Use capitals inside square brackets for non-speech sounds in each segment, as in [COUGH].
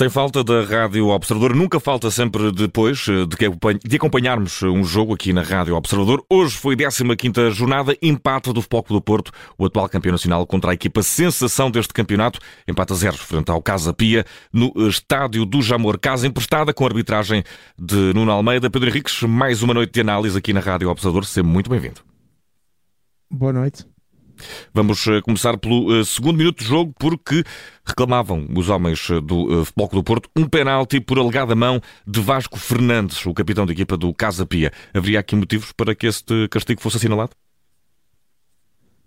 Sem falta da Rádio Observador, nunca falta sempre depois eh, de, acompanharmos um jogo aqui na Rádio Observador. Hoje foi 15 jornada, empate do Futebol do Porto, o atual campeão nacional, contra a equipa sensação deste campeonato. Empate a zeros frente ao Casa Pia, no Estádio do Jamor. Casa emprestada com a arbitragem de Nuno Almeida. Pedro Henriques, mais uma noite de análise aqui na Rádio Observador. Seja muito bem-vindo. Boa noite. Vamos eh, começar pelo eh, segundo minuto de jogo, porque reclamavam os homens eh, do Futebol do Porto um penalti por alegada mão de Vasco Fernandes, o capitão da equipa do Casa Pia. Haveria aqui motivos para que este castigo fosse assinalado?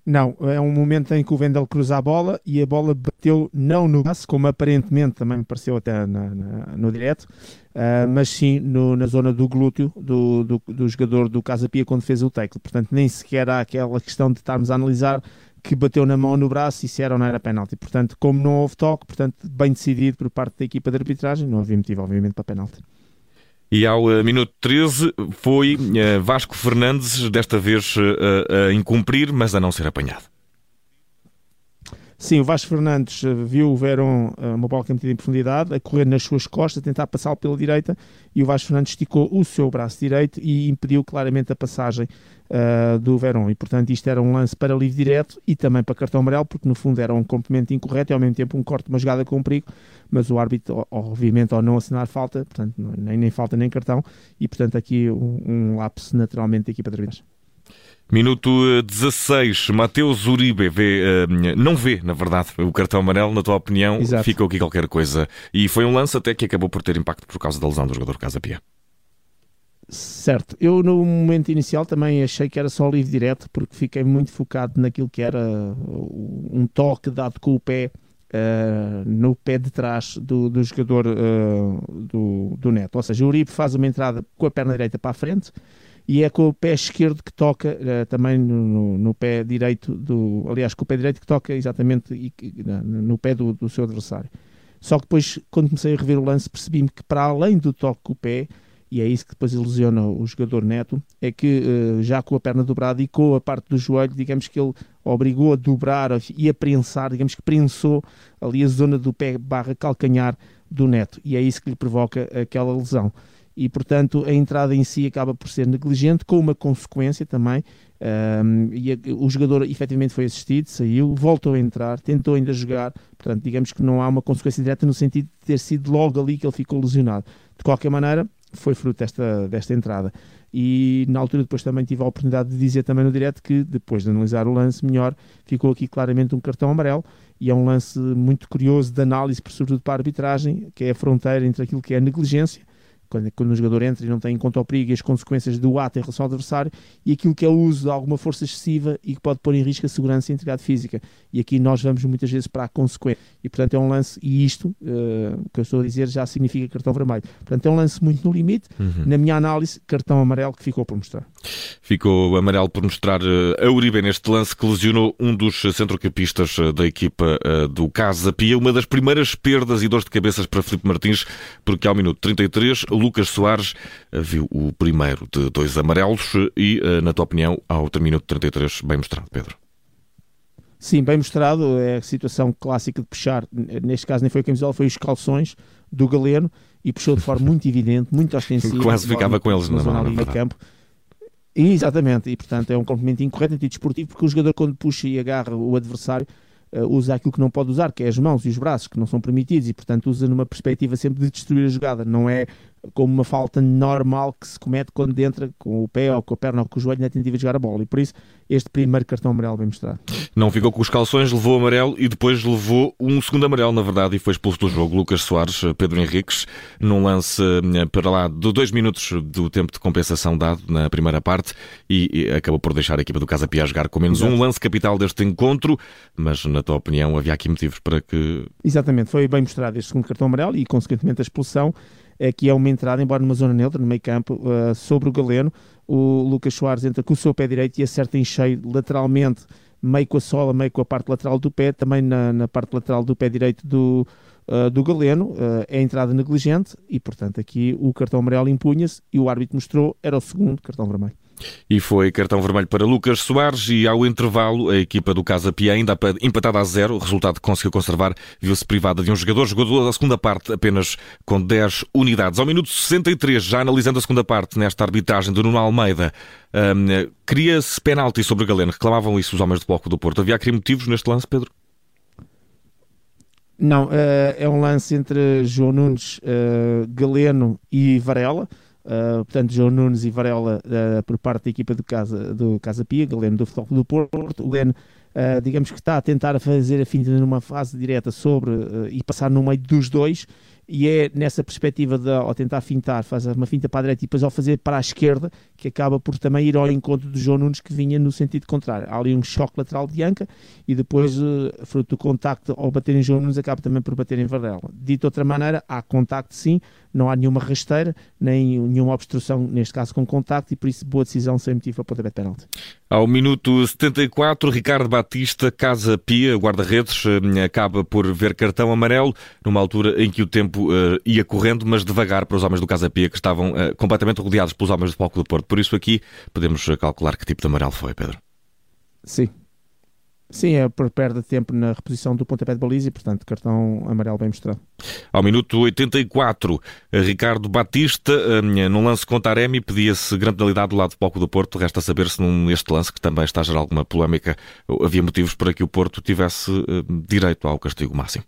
Não, é um momento em que o Vendel cruza a bola e a bola bateu não no braço, como aparentemente também me pareceu até na, na, no direto, uh, mas sim no, na zona do glúteo do, do, do, jogador do Casa Pia quando fez o tackle. Portanto, nem sequer há aquela questão de estarmos a analisar que bateu na mão ou no braço e se era ou não era penalti. Portanto, como não houve toque, portanto, bem decidido por parte da equipa de arbitragem, não havia motivo, obviamente, para penalti. E ao uh, minuto 13 foi uh, Vasco Fernandes, desta vez uh, a incumprir, mas a não ser apanhado. Sim, o Vasco Fernandes viu o Verón, uma bola que metida em profundidade, a correr nas suas costas, a tentar passá-lo pela direita, e o Vasco Fernandes esticou o seu braço direito e impediu claramente a passagem uh, do Verón. E, portanto, isto era um lance para livre direto e também para cartão amarelo, porque no fundo era um complemento incorreto e ao mesmo tempo um corte, uma jogada com perigo, mas o árbitro, obviamente, ao não assinar falta, portanto, nem, nem falta nem cartão, e, portanto, aqui um, um lapso naturalmente da equipa de arbitragem. Minuto 16, eh, Mateus Uribe vê, uh, não vê, na verdade, o cartão amarelo, na tua opinião, Exato. fica aqui qualquer coisa. E foi um lance até que acabou por ter impacto por causa da lesão do jogador Casa Pia. Certo, eu no momento inicial também achei que era só livre direto, porque fiquei muito focado naquilo que era um toque dado com o pé uh, no pé de trás do, do jogador uh, do, do Neto. Ou seja, o Uribe faz uma entrada com a perna direita para a frente e é com o pé esquerdo que toca uh, também no, no, pé direito do. Aliás, com o pé direito que toca exatamente no pé do, do seu adversário. Só que depois, quando comecei a rever o lance, percebi-me que para além do toque com o pé e é isso que depois ilusiona o jogador Neto, é que uh, já com a perna dobrada e com a parte do joelho, digamos que ele obrigou a dobrar e a prensar, digamos que prensou ali a zona do pé barra calcanhar do Neto, e é isso que lhe provoca aquela lesão. E, portanto, a entrada em si acaba por ser negligente, com uma consequência também. Um, e a, o jogador efetivamente foi assistido, saiu, voltou a entrar, tentou ainda jogar. Portanto, digamos que não há uma consequência direta no sentido de ter sido logo ali que ele ficou lesionado. De qualquer maneira, foi fruto desta, desta entrada. E na altura depois também tive a oportunidade de dizer também no direto que depois de analisar o lance melhor, ficou aqui claramente um cartão amarelo e é um lance muito curioso de análise, sobretudo para a arbitragem, que é a fronteira entre aquilo que é negligência quando, quando um jogador entra e não tem em conta o perigo e as consequências do ato em relação ao adversário, e aquilo que é o uso de alguma força excessiva e que pode pôr em risco a segurança e a integridade física. E aqui nós vamos muitas vezes para a consequência. E portanto é um lance, e isto uh, que eu estou a dizer já significa cartão vermelho. Portanto é um lance muito no limite. Uhum. Na minha análise, cartão amarelo que ficou por mostrar. Ficou amarelo por mostrar uh, a Uribe neste lance que lesionou um dos centrocampistas uh, da equipa do Casa Pia. Uma das primeiras perdas e dores de cabeças para Felipe Martins, porque ao minuto 33 Lucas Soares eh, viu o primeiro de dois amarelos e, eh, na tua opinião, ao de 33, bem mostrado, Pedro. Sim, bem mostrado. É a situação clássica de puxar. Neste caso, nem foi a camisola, foi os calções do Galeno e puxou de forma [LAUGHS] muito evidente, muito ostensiva. Quase ficava com eles na mão, na campo. Exatamente, e portanto é um complemento incorreto antidesportivo porque o jogador quando puxa e agarra o adversário usa aquilo que não pode usar, que é as mãos e os braços, que não são permitidos, e portanto usa numa perspectiva sempre de destruir a jogada, não é como uma falta normal que se comete quando entra com o pé ou com a perna ou com o joelho na tentativa de jogar a bola. E por isso, este primeiro cartão amarelo bem mostrado. Não ficou com os calções, levou amarelo e depois levou um segundo amarelo, na verdade, e foi expulso do jogo. Lucas Soares, Pedro Henriques, num lance eh, para lá de dois minutos do tempo de compensação dado na primeira parte e, acabou por deixar a equipa do Casa Pia jogar com menos Exato. um lance capital deste encontro, mas na tua opinião havia aqui motivos para que... Exatamente, foi bem mostrado este segundo cartão amarelo e consequentemente a expulsão que é uma entrada, embora numa zona neutra, no meio campo, uh, sobre o Galeno. O Lucas Soares entra com o seu pé direito e acerta em cheio lateralmente, meio com a sola, meio com a parte lateral do pé, também na, na parte lateral do pé direito do, uh, do Galeno. Uh, é entrada negligente e, portanto, aqui o cartão amarelo impunha-se e o árbitro mostrou, era o segundo cartão vermelho. E foi cartão vermelho para Lucas Soares e ao intervalo a equipa do Casa Pia ainda empatada a zero, o resultado que conseguiu conservar viu-se privada de um jogador, jogou a segunda parte apenas com 10 unidades. Ao minuto 63, já analisando a segunda parte nesta arbitragem de Nuno Almeida, um, queria-se penalti sobre Galeno, reclamavam isso os homens do Bloco do Porto. Havia aqui motivos neste lance, Pedro? Não, uh, é um lance entre João Nunes, uh, Galeno e Varela. Uh, portanto, João Nunes e Varela uh, por parte da equipa do Casa, do Casa Pia, Galeno do Futebol do Porto. O Galeno, uh, digamos que está a tentar fazer a finta numa fase direta sobre e passar no meio dos dois e é nessa perspectiva de ao tentar fintar, faz uma finta para a direita e depois ao fazer para a esquerda, que acaba por também ir ao encontro do João Nunes que vinha no sentido contrário. Há ali um choque lateral de Anca e depois, uh, fruto do contacto ao bater em João Nunes, acaba também por bater em Varela. Dito de outra maneira, há contacto sim, não há nenhuma rasteira, nem nenhuma obstrução, neste caso com contacto, e por isso boa decisão sem motivo para poder penalti. Ao minuto 74, Ricardo Batista, Casa Pia, guarda-redes, eh, acaba por ver cartão amarelo, numa altura em que o tempo uh, ia correndo, mas devagar para os homens do Casa Pia, que estavam uh, completamente rodeados pelos homens do Palco do Porto. Por isso aqui podemos calcular que tipo de amarelo foi, Pedro. Sim, Sim, é por perda de tempo na reposição do pontapé de baliza e, portanto, cartão amarelo bem mostrado. Ao minuto 84, Ricardo Batista, num lance contra Aremi, pedia-se grande penalidade do lado do palco do Porto. Resta saber se neste lance, que também está a gerar alguma polémica, havia motivos para que o Porto tivesse direito ao castigo máximo.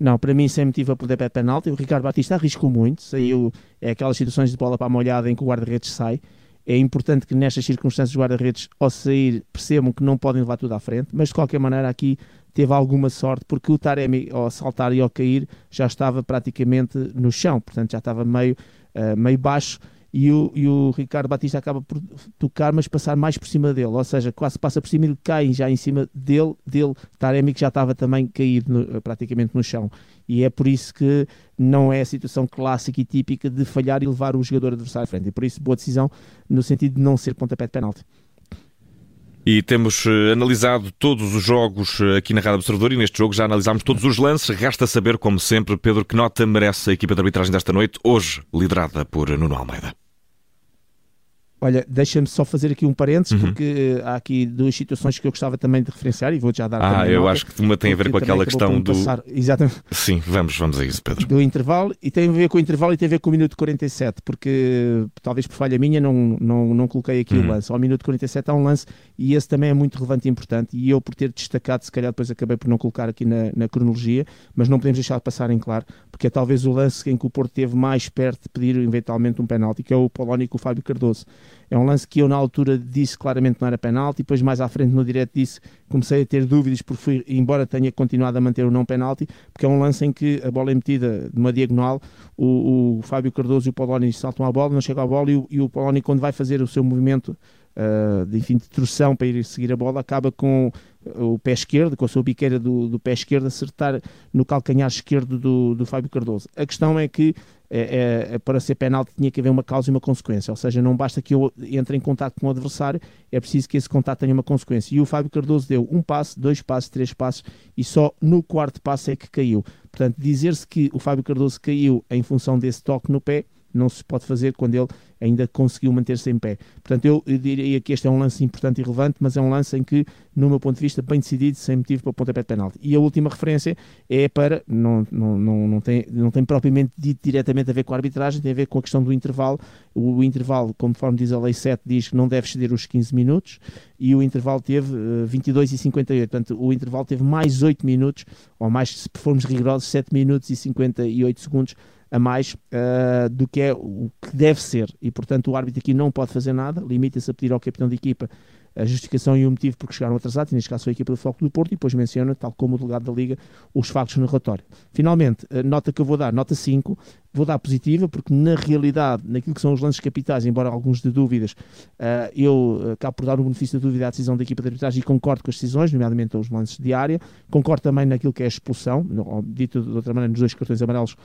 Não, para mim sem motivo a poder pé penalti. O Ricardo Batista arriscou muito, saiu, é aquelas situações de bola para a molhada em que o guarda-redes sai. É importante que nestas circunstâncias os guarda-redes, ao sair, percebam que não podem levar tudo à frente, mas de qualquer maneira aqui teve alguma sorte, porque o Taremi, ao saltar e ao cair, já estava praticamente no chão, portanto já estava meio, uh, meio baixo e o, e o Ricardo Batista acaba por tocar, mas passar mais por cima dele, ou seja, quase passa por cima e cai já em cima dele, dele Taremi que já estava também caído no, praticamente no chão. E é por isso que não é a situação clássica e típica de falhar e levar o jogador adversário à frente. E por isso, boa decisão no sentido de não ser pontapé de penalti. E temos uh, analisado todos os jogos uh, aqui na Rádio Observador e neste jogo já analisámos todos os lances. Resta saber, como sempre, Pedro, que nota merece a equipa de arbitragem desta noite, hoje liderada por Nuno Almeida. Olha, deixa-me só fazer aqui um parênteses, uhum. porque uh, há aqui duas situações que eu gostava também de referenciar e vou já dar Ah, eu acho que uma tem a ver com aquela questão do. Passar, exatamente. Sim, vamos, vamos a isso, Pedro. Do intervalo, e tem a ver com o intervalo e tem a ver com o minuto 47, porque talvez por falha minha não, não, não coloquei aqui uhum. o lance. Ao minuto 47 há um lance e esse também é muito relevante e importante. E eu, por ter destacado, se calhar depois acabei por não colocar aqui na, na cronologia, mas não podemos deixar de passar em claro, porque é talvez o lance em que o Porto teve mais perto de pedir eventualmente um penalti, que é o Polónia com o Fábio Cardoso. É um lance que eu na altura disse claramente não era penalti, depois mais à frente no direto disse, comecei a ter dúvidas porque fui, embora tenha continuado a manter o não penalti, porque é um lance em que a bola é metida de uma diagonal, o, o Fábio Cardoso e o Polónia saltam à bola, não chegam à bola e o, e o quando vai fazer o seu movimento uh, de, enfim, de torção para ir seguir a bola, acaba com o pé esquerdo, com a sua biqueira do, do pé esquerdo, acertar no calcanhar esquerdo do, do Fábio Cardoso. A questão é que é, é, para ser penalti tinha que haver uma causa e uma consequência, ou seja, não basta que eu entre em contato com o adversário, é preciso que esse contato tenha uma consequência. E o Fábio Cardoso deu um passo, dois passos, três passos e só no quarto passo é que caiu. Portanto, dizer-se que o Fábio Cardoso caiu em função desse toque no pé não se pode fazer quando ele ainda conseguiu manter-se em pé. Portanto, eu, diria que este é um lance importante e relevante, mas é um lance em que, no meu ponto de vista, bem decidido, sem motivo para o pontapé de penalti. E a última referência é para, não, não, não, não, tem, não tem propriamente dito diretamente a ver com a arbitragem, tem a ver com a questão do intervalo. O, o intervalo, conforme diz a Lei 7, diz que não deve exceder os 15 minutos e o intervalo teve uh, 22 e 58. Portanto, o intervalo teve mais 8 minutos, ou mais, se formos rigorosos, 7 minutos e 58 segundos a mais uh, do que é o que deve ser. E, portanto, o árbitro aqui não pode fazer nada, limita-se a pedir ao capitão de equipa a justificação e o motivo porque chegaram atrasados, neste caso a equipa do Foco do Porto, e depois menciona, tal como o delegado da Liga, os factos no relatório. Finalmente, a nota que eu vou dar, nota 5, vou dar positiva, porque na realidade, naquilo que são os lances capitais, embora alguns de dúvidas, uh, eu acabo por dar o benefício da dúvida à decisão da equipa de arbitragem e concordo com as decisões, nomeadamente os lances de área, concordo também naquilo que é a expulsão, dito de outra maneira, nos dois cartões amarelos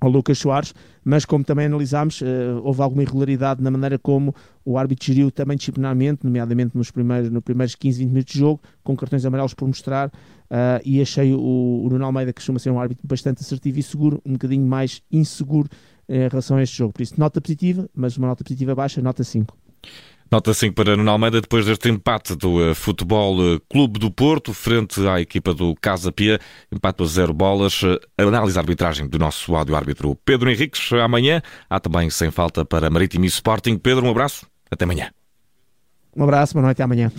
ao Lucas Soares, mas como também analisámos, uh, houve alguma irregularidade na maneira como o árbitro geriu também disciplinarmente, nomeadamente nos primeiros, nos primeiros 15, 20 minutos de jogo, com cartões amarelos por mostrar, uh, e achei o, o Nuno Almeida, que costuma ser um árbitro bastante assertivo e seguro, um bocadinho mais inseguro em relação a este jogo. Por isso, nota positiva, mas uma nota positiva baixa, nota 5. Nota 5 para Nuno Almeida, depois deste empate do uh, Futebol uh, Clube do Porto, frente à equipa do Casa Pia, empate a zero bolas, uh, análise a arbitragem do nosso áudio-árbitro Pedro Henriques. Amanhã há também sem falta para Marítimo e Sporting. Pedro, um abraço, até amanhã. Um abraço, boa noite, até amanhã.